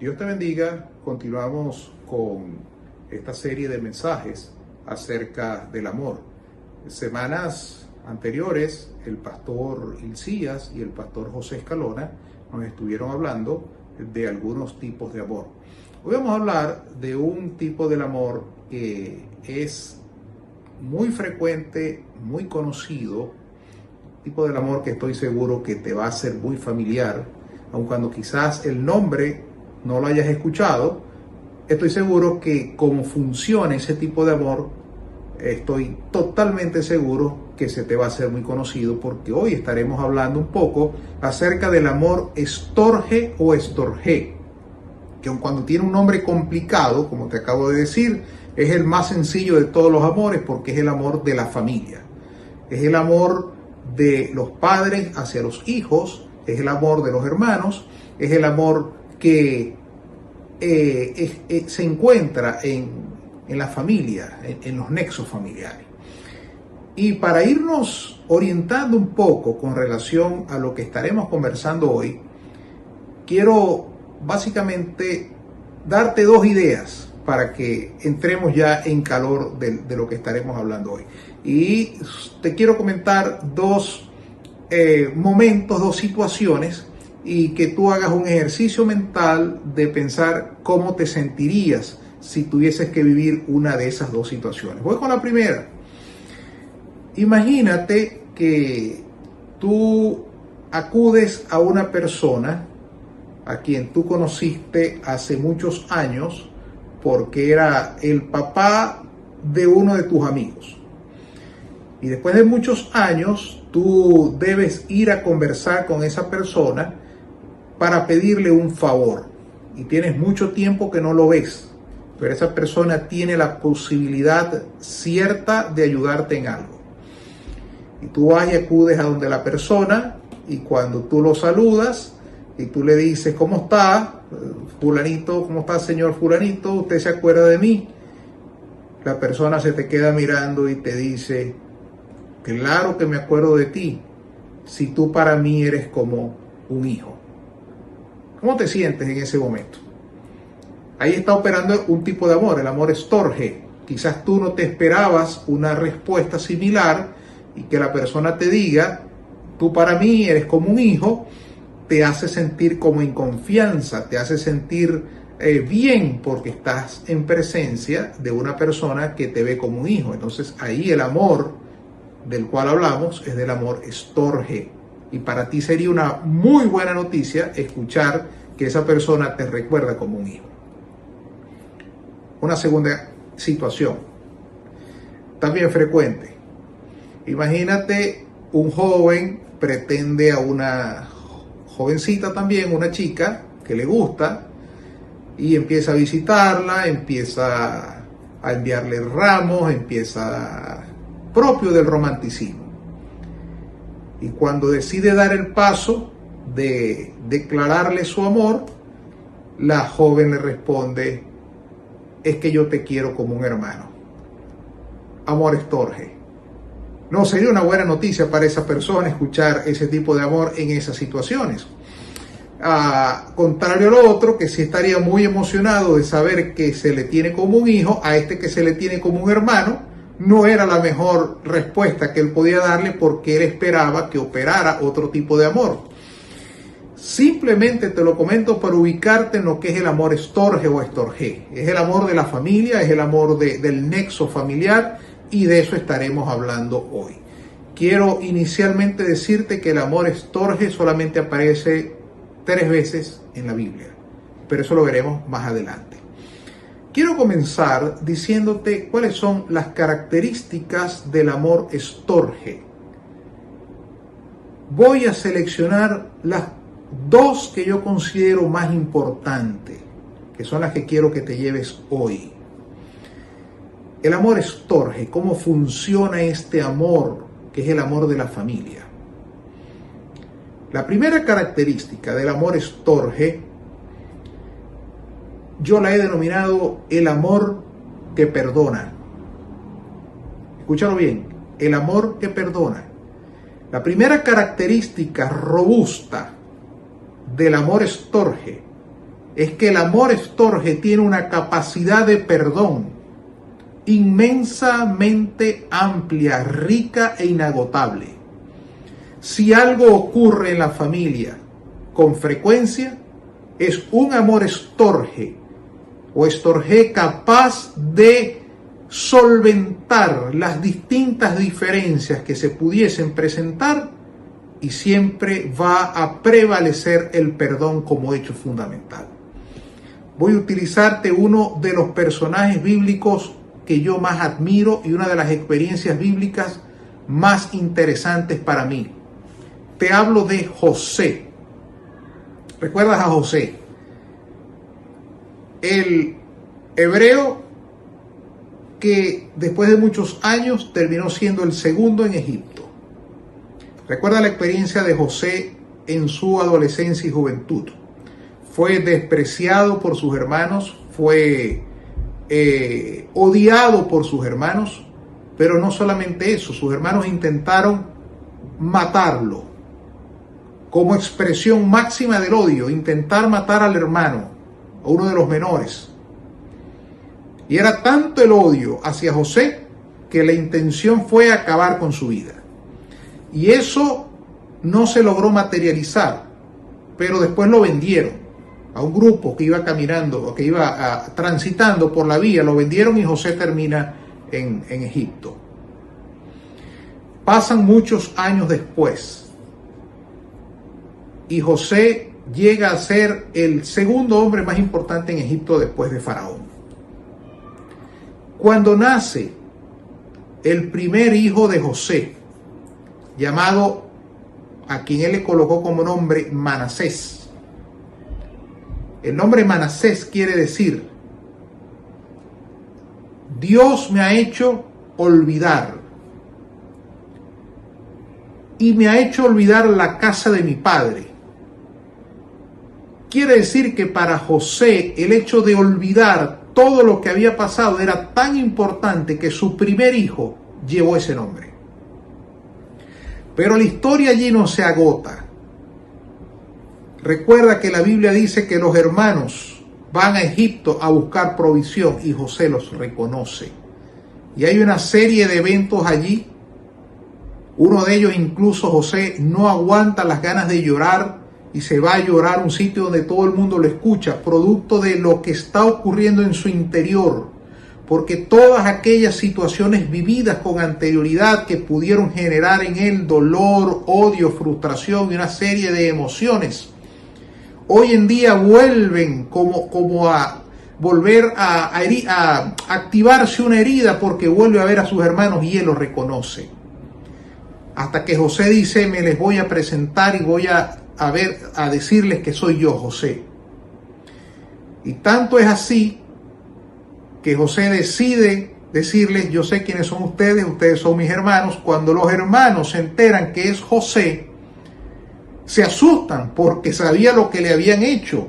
Dios te bendiga. Continuamos con esta serie de mensajes acerca del amor. Semanas anteriores, el pastor Ilcías y el pastor José Escalona nos estuvieron hablando de algunos tipos de amor. Hoy vamos a hablar de un tipo del amor que es muy frecuente, muy conocido, tipo del amor que estoy seguro que te va a ser muy familiar, aun cuando quizás el nombre no lo hayas escuchado, estoy seguro que como funciona ese tipo de amor, estoy totalmente seguro que se te va a hacer muy conocido porque hoy estaremos hablando un poco acerca del amor estorge o estorge, que aun cuando tiene un nombre complicado, como te acabo de decir, es el más sencillo de todos los amores porque es el amor de la familia, es el amor de los padres hacia los hijos, es el amor de los hermanos, es el amor que eh, eh, se encuentra en, la familia, en, los nexos familiares. Y para irnos orientando un poco con relación a lo que estaremos conversando hoy, quiero básicamente darte dos ideas para que entremos ya en calor de, lo que estaremos hablando hoy. Y te quiero comentar dos eh, momentos, dos situaciones y que tú hagas un ejercicio mental de pensar cómo te sentirías si tuvieses que vivir una de esas dos situaciones. Voy con la primera. Imagínate que tú acudes a una persona a quien tú conociste hace muchos años porque era el papá de uno de tus amigos. Y después de muchos años, tú debes ir a conversar con esa persona para pedirle un favor y tienes mucho tiempo que no lo ves, pero esa persona tiene la posibilidad cierta de ayudarte en algo. Y tú vas y acudes a donde la persona y cuando tú lo saludas y tú le dices, ¿cómo está? Fulanito, ¿cómo está señor Fulanito? ¿Usted se acuerda de mí? La persona se te queda mirando y te dice, claro que me acuerdo de ti, si tú para mí eres como un hijo. ¿Cómo te sientes en ese momento? Ahí está operando un tipo de amor, el amor estorge. Quizás tú no te esperabas una respuesta similar y que la persona te diga, tú para mí eres como un hijo, te hace sentir como en confianza, te hace sentir eh, bien porque estás en presencia de una persona que te ve como un hijo. Entonces ahí el amor del cual hablamos es del amor estorge. Y para ti sería una muy buena noticia escuchar que esa persona te recuerda como un hijo. Una segunda situación, también frecuente. Imagínate un joven pretende a una jovencita también, una chica que le gusta, y empieza a visitarla, empieza a enviarle ramos, empieza propio del romanticismo. Y cuando decide dar el paso de declararle su amor, la joven le responde, es que yo te quiero como un hermano. Amor estorge. No sería una buena noticia para esa persona escuchar ese tipo de amor en esas situaciones. A contrario a lo otro, que sí estaría muy emocionado de saber que se le tiene como un hijo, a este que se le tiene como un hermano, no era la mejor respuesta que él podía darle porque él esperaba que operara otro tipo de amor. Simplemente te lo comento para ubicarte en lo que es el amor estorge o estorge. Es el amor de la familia, es el amor del nexo familiar y de eso estaremos hablando hoy. Quiero inicialmente decirte que el amor estorge solamente aparece tres veces en la Biblia, pero eso lo veremos más adelante. Quiero comenzar diciéndote cuáles son las características del amor estorge. Voy a seleccionar las dos que yo considero más importantes, que son las que quiero que te lleves hoy. El amor estorge, cómo funciona este amor, que es el amor de la familia. La primera característica del amor estorge yo la he denominado el amor que perdona. Escúchalo bien, el amor que perdona. La primera característica robusta del amor estorge es que el amor estorge tiene una capacidad de perdón inmensamente amplia, rica e inagotable. Si algo ocurre en la familia con frecuencia, es un amor estorge o estorge capaz de solventar las distintas diferencias que se pudiesen presentar y siempre va a prevalecer el perdón como hecho fundamental. Voy a utilizarte uno de los personajes bíblicos que yo más admiro y una de las experiencias bíblicas más interesantes para mí. Te hablo de José. ¿Recuerdas a José? El hebreo que después de muchos años terminó siendo el segundo en Egipto. Recuerda la experiencia de José en su adolescencia y juventud. Fue despreciado por sus hermanos, fue eh, odiado por sus hermanos, pero no solamente eso, sus hermanos intentaron matarlo como expresión máxima del odio, intentar matar al hermano, a uno de los menores. Y era tanto el odio hacia José que la intención fue acabar con su vida. Y eso no se logró materializar, pero después lo vendieron a un grupo que iba caminando, que iba transitando por la vía, lo vendieron y José termina en, en Egipto. Pasan muchos años después y José llega a ser el segundo hombre más importante en Egipto después de Faraón. Cuando nace el primer hijo de José, llamado a quien él le colocó como nombre Manasés, el nombre Manasés quiere decir, Dios me ha hecho olvidar y me ha hecho olvidar la casa de mi padre. Quiere decir que para José el hecho de olvidar todo lo que había pasado era tan importante que su primer hijo llevó ese nombre. Pero la historia allí no se agota. Recuerda que la Biblia dice que los hermanos van a Egipto a buscar provisión y José los reconoce. Y hay una serie de eventos allí. Uno de ellos incluso José no aguanta las ganas de llorar y se va a llorar un sitio donde todo el mundo lo escucha, producto de lo que está ocurriendo en su interior. Porque todas aquellas situaciones vividas con anterioridad que pudieron generar en él dolor, odio, frustración y una serie de emociones, hoy en día vuelven como, como a volver a, a, activarse una herida porque vuelve a ver a sus hermanos y él los reconoce. Hasta que José dice, me les voy a presentar y voy a, a ver, a decirles que soy yo, José. Y tanto es así que José decide decirles, yo sé quiénes son ustedes, ustedes son mis hermanos. Cuando los hermanos se enteran que es José, se asustan porque sabía lo que le habían hecho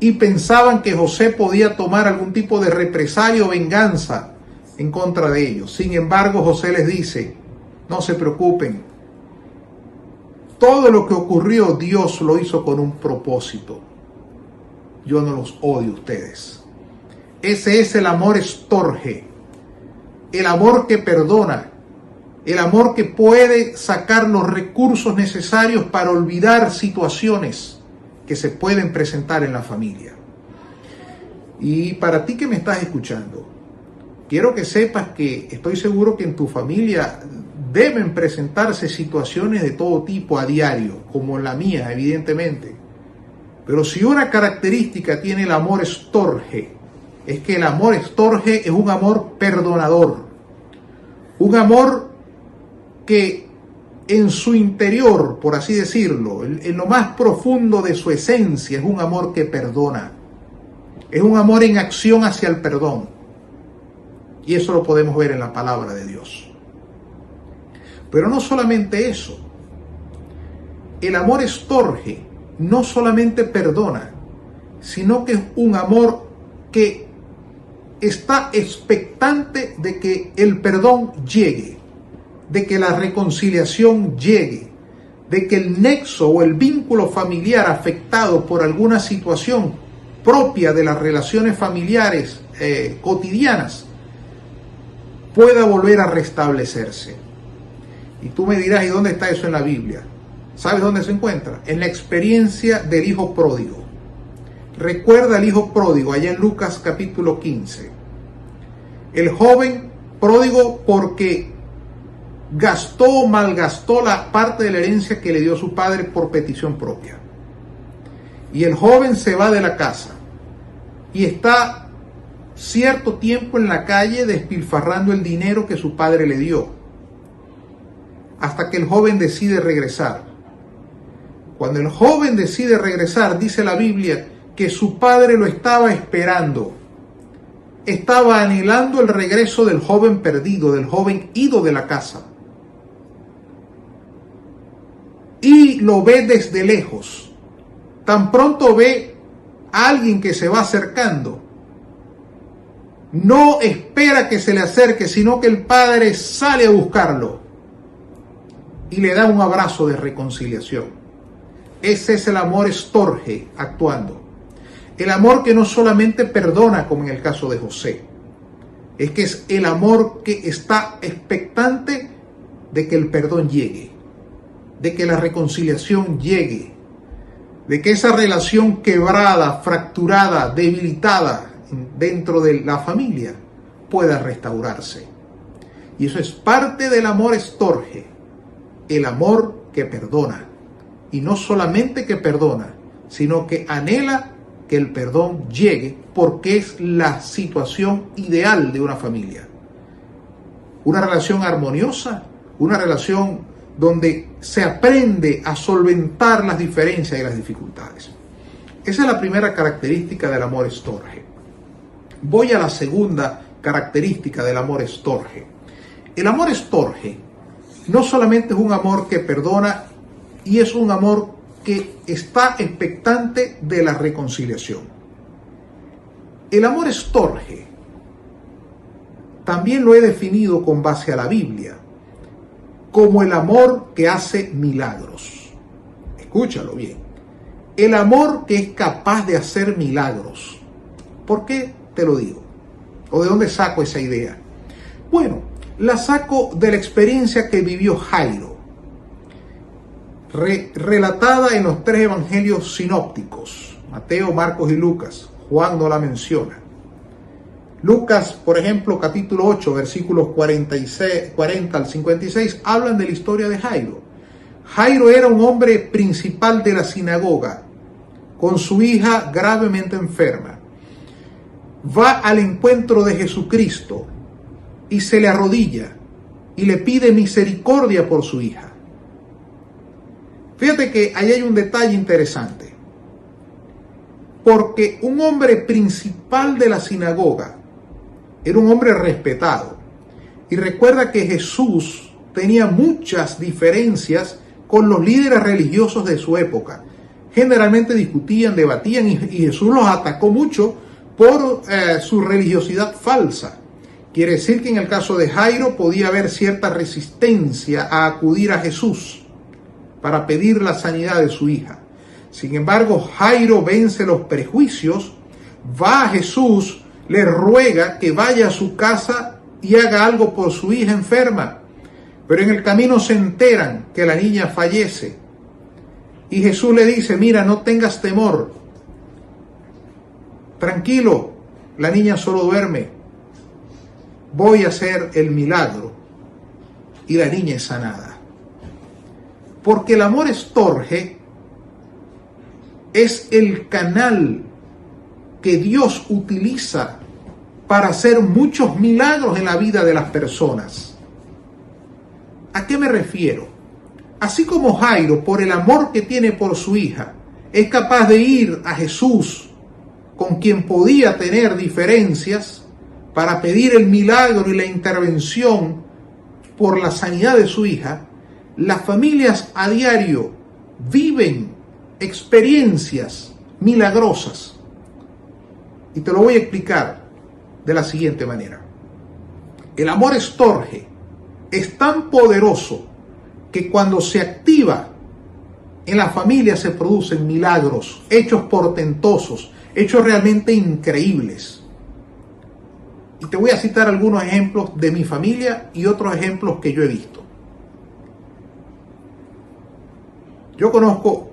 y pensaban que José podía tomar algún tipo de represalia o venganza en contra de ellos. Sin embargo, José les dice, no se preocupen, todo lo que ocurrió Dios lo hizo con un propósito. Yo no los odio a ustedes. Ese es el amor estorge, el amor que perdona, el amor que puede sacar los recursos necesarios para olvidar situaciones que se pueden presentar en la familia. Y para ti que me estás escuchando, quiero que sepas que estoy seguro que en tu familia deben presentarse situaciones de todo tipo a diario, como la mía, evidentemente. Pero si una característica tiene el amor estorge, es que el amor estorge es un amor perdonador, un amor que en su interior, por así decirlo, en, lo más profundo de su esencia, es un amor que perdona. Es un amor en acción hacia el perdón. Y eso lo podemos ver en la palabra de Dios. Pero no solamente eso. El amor estorge, no solamente perdona, sino que es un amor que está expectante de que el perdón llegue de que la reconciliación llegue, de que el nexo o el vínculo familiar afectado por alguna situación propia de las relaciones familiares eh, cotidianas pueda volver a restablecerse. Y tú me dirás, ¿y dónde está eso en la Biblia? ¿Sabes dónde se encuentra? En la experiencia del hijo pródigo. Recuerda al hijo pródigo allá en Lucas capítulo 15. El joven pródigo porque gastó, malgastó la parte de la herencia que le dio su padre por petición propia. Y el joven se va de la casa y está cierto tiempo en la calle despilfarrando el dinero que su padre le dio, hasta que el joven decide regresar. Cuando el joven decide regresar, dice la Biblia, que su padre lo estaba esperando. Estaba anhelando el regreso del joven perdido, del joven ido de la casa. Y lo ve desde lejos. Tan pronto ve a alguien que se va acercando. No espera que se le acerque, sino que el padre sale a buscarlo y le da un abrazo de reconciliación. Ese es el amor estorge actuando. El amor que no solamente perdona, como en el caso de José, es que es el amor que está expectante de que el perdón llegue, de que la reconciliación llegue, de que esa relación quebrada, fracturada, debilitada dentro de la familia pueda restaurarse. Y eso es parte del amor estorge, el amor que perdona. Y no solamente que perdona, sino que anhela que el perdón llegue porque es la situación ideal de una familia. Una relación armoniosa, una relación donde se aprende a solventar las diferencias y las dificultades. Esa es la primera característica del amor estorge. Voy a la segunda característica del amor estorge. El amor estorge no solamente es un amor que perdona y es un amor que está expectante de la reconciliación. El amor estorge también lo he definido con base a la Biblia como el amor que hace milagros. Escúchalo bien. El amor que es capaz de hacer milagros. ¿Por qué te lo digo? ¿O de dónde saco esa idea? Bueno, la saco de la experiencia que vivió Jairo relatada en los tres evangelios sinópticos, Mateo, Marcos y Lucas. Juan no la menciona. Lucas, por ejemplo, capítulo 8, versículos 46, 40 al 56, hablan de la historia de Jairo. Jairo era un hombre principal de la sinagoga, con su hija gravemente enferma. Va al encuentro de Jesucristo y se le arrodilla y le pide misericordia por su hija. Fíjate que ahí hay un detalle interesante. Porque un hombre principal de la sinagoga era un hombre respetado. Y recuerda que Jesús tenía muchas diferencias con los líderes religiosos de su época. Generalmente discutían, debatían y, Jesús los atacó mucho por eh, su religiosidad falsa. Quiere decir que en el caso de Jairo podía haber cierta resistencia a acudir a Jesús para pedir la sanidad de su hija. Sin embargo, Jairo vence los prejuicios, va a Jesús, le ruega que vaya a su casa y haga algo por su hija enferma. Pero en el camino se enteran que la niña fallece. Y Jesús le dice, mira, no tengas temor. Tranquilo, la niña solo duerme. Voy a hacer el milagro. Y la niña es sanada. Porque el amor estorge es el canal que Dios utiliza para hacer muchos milagros en la vida de las personas. ¿A qué me refiero? Así como Jairo, por el amor que tiene por su hija, es capaz de ir a Jesús, con quien podía tener diferencias, para pedir el milagro y la intervención por la sanidad de su hija, las familias a diario viven experiencias milagrosas. Y te lo voy a explicar de la siguiente manera. El amor estorge es tan poderoso que cuando se activa en la familia se producen milagros, hechos portentosos, hechos realmente increíbles. Te voy a citar algunos ejemplos de mi familia y otros ejemplos que yo he visto. Yo conozco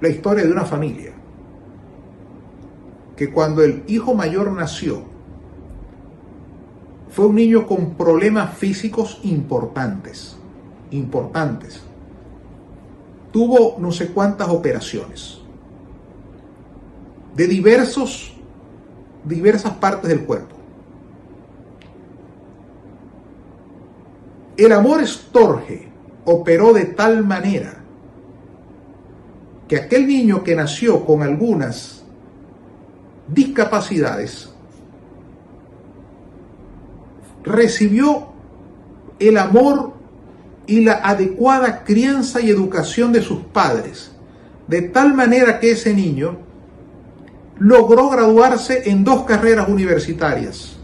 la historia de una familia que cuando el hijo mayor nació, fue un niño con problemas físicos importantes, importantes. Tuvo no sé cuántas operaciones de diversos, diversas partes del cuerpo. El amor estorge operó de tal manera que aquel niño que nació con algunas discapacidades recibió el amor y la adecuada crianza y educación de sus padres, de tal manera que ese niño logró graduarse en dos carreras universitarias,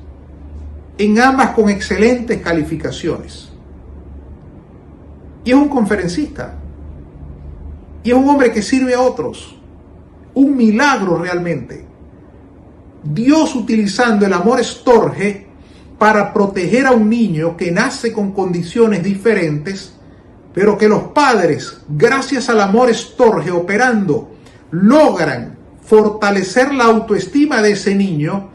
en ambas con excelentes calificaciones. Y es un conferencista, y es un hombre que sirve a otros, un milagro realmente. Dios utilizando el amor estorge para proteger a un niño que nace con condiciones diferentes, pero que los padres, gracias al amor estorge operando, logran fortalecer la autoestima de ese niño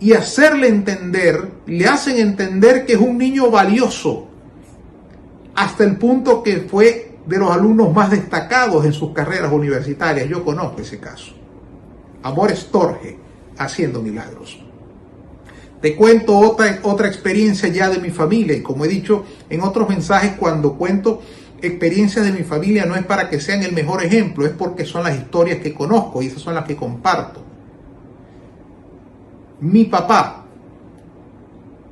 y hacerle entender, le hacen entender que es un niño valioso, hasta el punto que fue de los alumnos más destacados en sus carreras universitarias. Yo conozco ese caso. Amor estorge haciendo milagros. Te cuento otra, otra experiencia ya de mi familia y como he dicho en otros mensajes cuando cuento experiencias de mi familia no es para que sean el mejor ejemplo, es porque son las historias que conozco y esas son las que comparto. Mi papá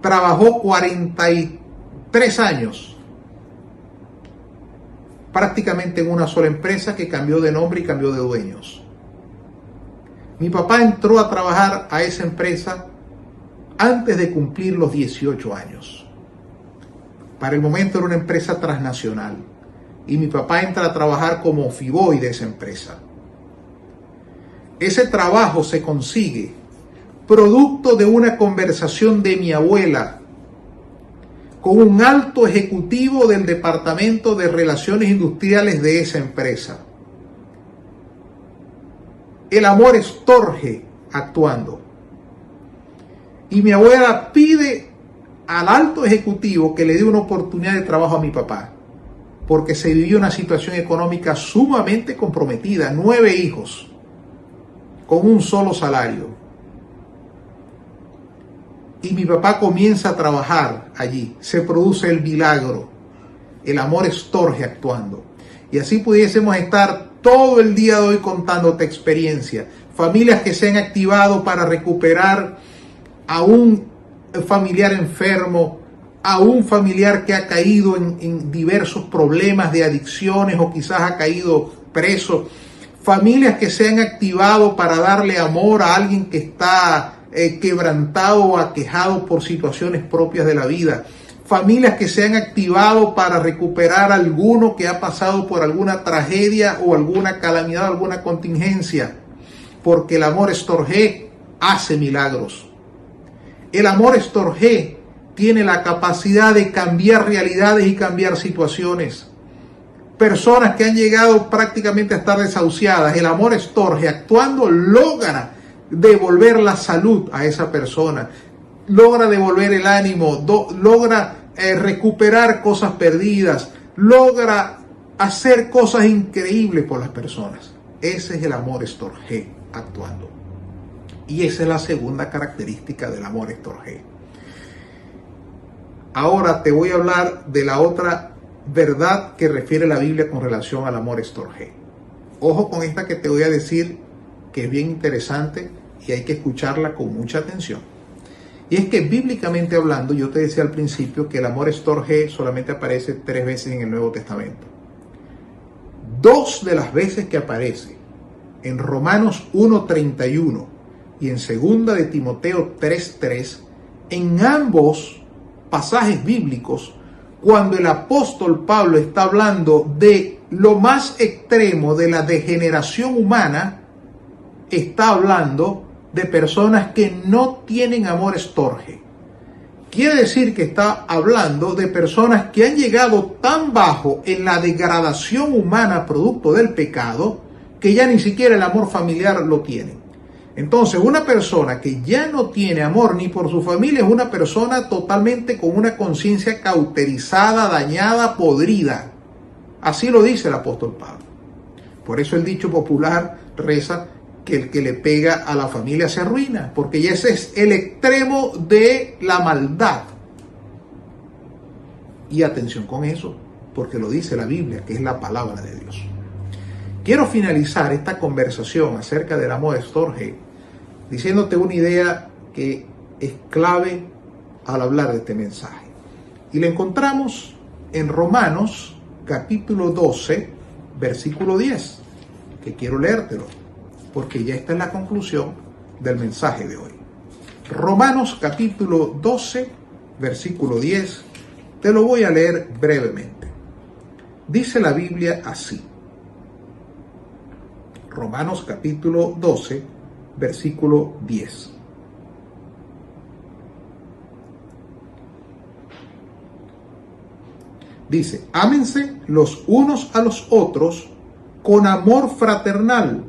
trabajó 43 años prácticamente en una sola empresa que cambió de nombre y cambió de dueños. Mi papá entró a trabajar a esa empresa antes de cumplir los 18 años. Para el momento era una empresa transnacional y mi papá entra a trabajar como fiboy de esa empresa. Ese trabajo se consigue producto de una conversación de mi abuela con un alto ejecutivo del Departamento de Relaciones Industriales de esa empresa. El amor estorge actuando. Y mi abuela pide al alto ejecutivo que le dé una oportunidad de trabajo a mi papá, porque se vivió una situación económica sumamente comprometida, nueve hijos, con un solo salario. Y mi papá comienza a trabajar allí, se produce el milagro, el amor estorge actuando. Y así pudiésemos estar todo el día de hoy contándote experiencia, familias que se han activado para recuperar a un familiar enfermo, a un familiar que ha caído en, diversos problemas de adicciones o quizás ha caído preso, familias que se han activado para darle amor a alguien que está eh, quebrantado o aquejado por situaciones propias de la vida, familias que se han activado para recuperar a alguno que ha pasado por alguna tragedia o alguna calamidad, alguna contingencia, porque el amor estorge hace milagros. El amor estorge tiene la capacidad de cambiar realidades y cambiar situaciones. Personas que han llegado prácticamente a estar desahuciadas, el amor estorge actuando logra devolver la salud a esa persona, logra devolver el ánimo, logra eh, recuperar cosas perdidas, logra hacer cosas increíbles por las personas. Ese es el amor estorge actuando. Y esa es la segunda característica del amor estorge. Ahora te voy a hablar de la otra verdad que refiere la Biblia con relación al amor estorge. Ojo con esta que te voy a decir que es bien interesante y hay que escucharla con mucha atención. Y es que bíblicamente hablando, yo te decía al principio que el amor estorge solamente aparece tres veces en el Nuevo Testamento. Dos de las veces que aparece en Romanos 1.31 y en segunda de Timoteo 3:3, en ambos pasajes bíblicos, cuando el apóstol Pablo está hablando de lo más extremo de la degeneración humana, está hablando de personas que no tienen amor estorge. Quiere decir que está hablando de personas que han llegado tan bajo en la degradación humana producto del pecado que ya ni siquiera el amor familiar lo tienen. Entonces, una persona que ya no tiene amor ni por su familia es una persona totalmente con una conciencia cauterizada, dañada, podrida. Así lo dice el apóstol Pablo. Por eso el dicho popular reza que el que le pega a la familia se arruina, porque ya ese es el extremo de la maldad. Y atención con eso, porque lo dice la Biblia, que es la palabra de Dios. Quiero finalizar esta conversación acerca del amor de Storge diciéndote una idea que es clave al hablar de este mensaje. Y la encontramos en Romanos capítulo 12, versículo 10, que quiero leértelo, porque ya está en la conclusión del mensaje de hoy. Romanos capítulo 12, versículo 10, te lo voy a leer brevemente. Dice la Biblia así. Romanos capítulo 12, versículo 10. Dice, ámense los unos a los otros con amor fraternal,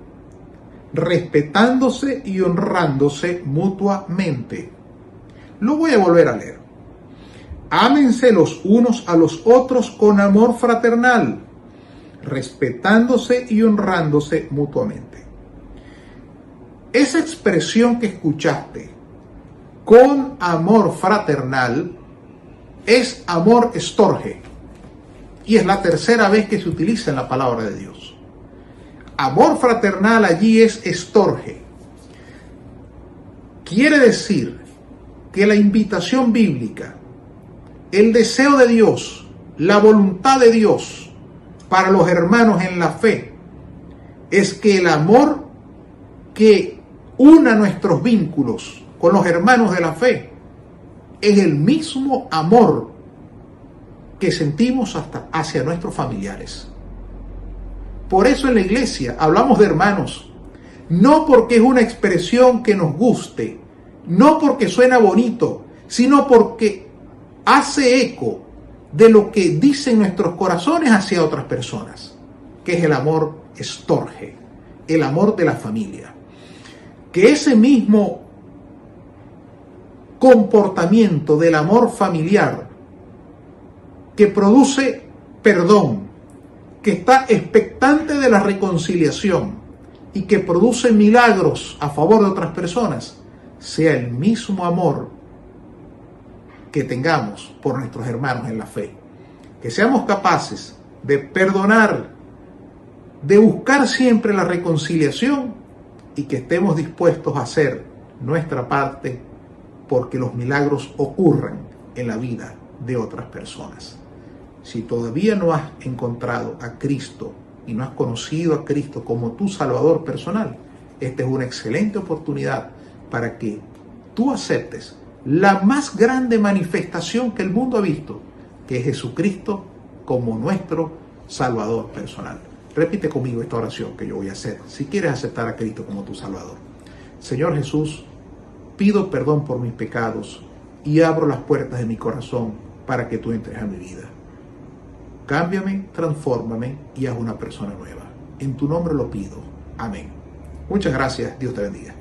respetándose y honrándose mutuamente. Lo voy a volver a leer. Ámense los unos a los otros con amor fraternal, respetándose y honrándose mutuamente. Esa expresión que escuchaste con amor fraternal es amor estorge. Y es la tercera vez que se utiliza en la palabra de Dios. Amor fraternal allí es estorge. Quiere decir que la invitación bíblica, el deseo de Dios, la voluntad de Dios para los hermanos en la fe, es que el amor que una nuestros vínculos con los hermanos de la fe es el mismo amor que sentimos hasta hacia nuestros familiares. Por eso en la iglesia hablamos de hermanos, no porque es una expresión que nos guste, no porque suena bonito, sino porque hace eco de lo que dicen nuestros corazones hacia otras personas, que es el amor estorge, el amor de la familia que ese mismo comportamiento del amor familiar que produce perdón, que está expectante de la reconciliación y que produce milagros a favor de otras personas, sea el mismo amor que tengamos por nuestros hermanos en la fe. Que seamos capaces de perdonar, de buscar siempre la reconciliación y que estemos dispuestos a hacer nuestra parte porque los milagros ocurran en la vida de otras personas. Si todavía no has encontrado a Cristo y no has conocido a Cristo como tu Salvador personal, esta es una excelente oportunidad para que tú aceptes la más grande manifestación que el mundo ha visto, que es Jesucristo como nuestro Salvador personal. Repite conmigo esta oración que yo voy a hacer si quieres aceptar a Cristo como tu Salvador. Señor Jesús, pido perdón por mis pecados y abro las puertas de mi corazón para que tú entres a mi vida. Cámbiame, transfórmame y haz una persona nueva. En tu nombre lo pido. Amén. Muchas gracias. Dios te bendiga.